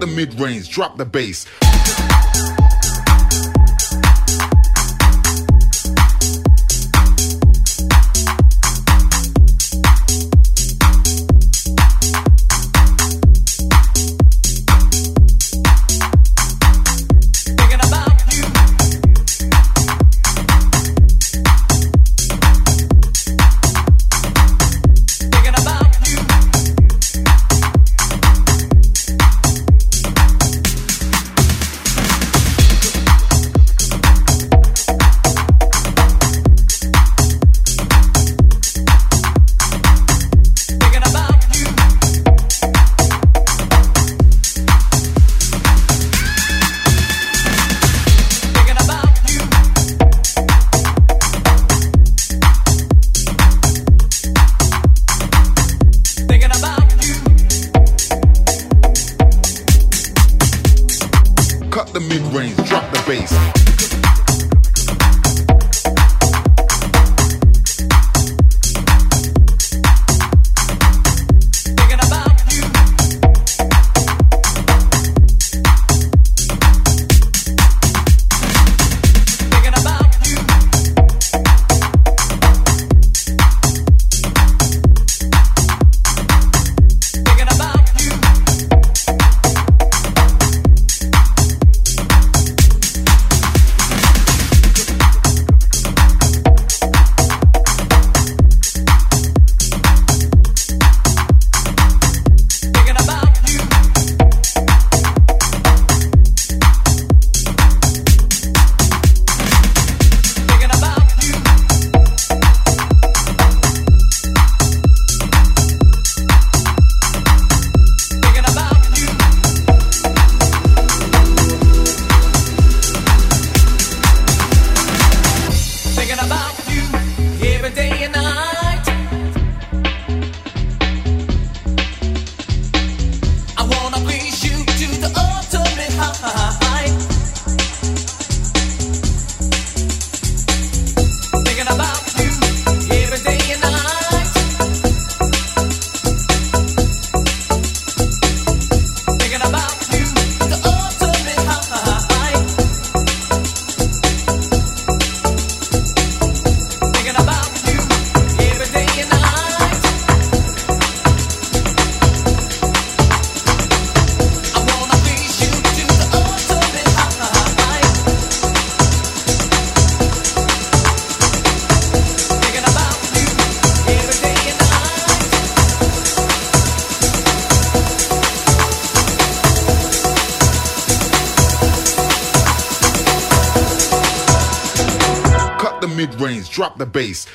Cut the mid range, drop the bass. about mid range, drop the bass.